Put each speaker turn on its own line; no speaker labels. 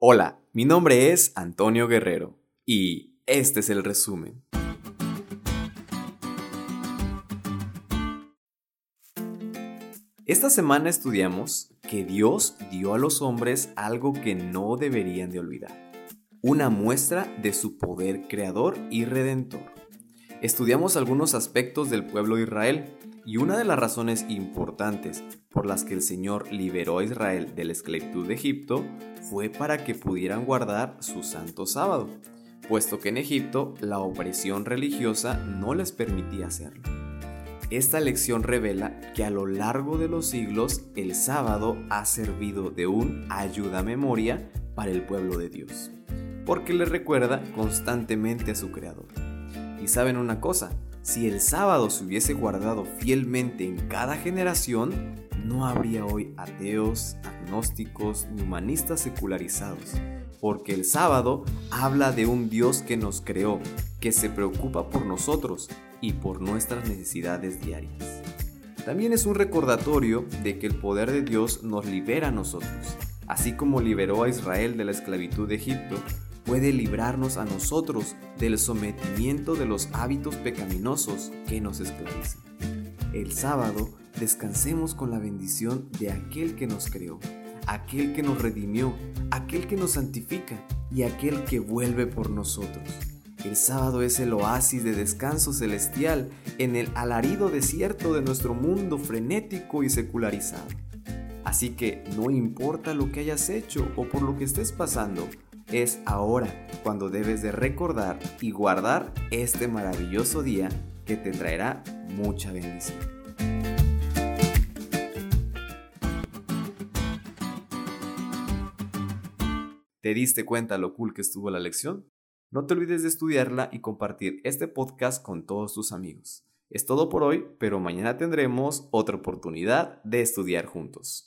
Hola, mi nombre es Antonio Guerrero y este es el resumen. Esta semana estudiamos que Dios dio a los hombres algo que no deberían de olvidar, una muestra de su poder creador y redentor. Estudiamos algunos aspectos del pueblo de Israel y una de las razones importantes por las que el Señor liberó a Israel de la esclavitud de Egipto fue para que pudieran guardar su santo sábado, puesto que en Egipto la opresión religiosa no les permitía hacerlo. Esta lección revela que a lo largo de los siglos el sábado ha servido de un ayuda memoria para el pueblo de Dios, porque le recuerda constantemente a su Creador. Y saben una cosa, si el sábado se hubiese guardado fielmente en cada generación, no habría hoy ateos, agnósticos ni humanistas secularizados, porque el sábado habla de un Dios que nos creó, que se preocupa por nosotros y por nuestras necesidades diarias. También es un recordatorio de que el poder de Dios nos libera a nosotros, así como liberó a Israel de la esclavitud de Egipto, puede librarnos a nosotros del sometimiento de los hábitos pecaminosos que nos esclavizan. El sábado descansemos con la bendición de aquel que nos creó, aquel que nos redimió, aquel que nos santifica y aquel que vuelve por nosotros. El sábado es el oasis de descanso celestial en el alarido desierto de nuestro mundo frenético y secularizado. Así que no importa lo que hayas hecho o por lo que estés pasando, es ahora cuando debes de recordar y guardar este maravilloso día que te traerá mucha bendición. ¿Te diste cuenta lo cool que estuvo la lección? No te olvides de estudiarla y compartir este podcast con todos tus amigos. Es todo por hoy, pero mañana tendremos otra oportunidad de estudiar juntos.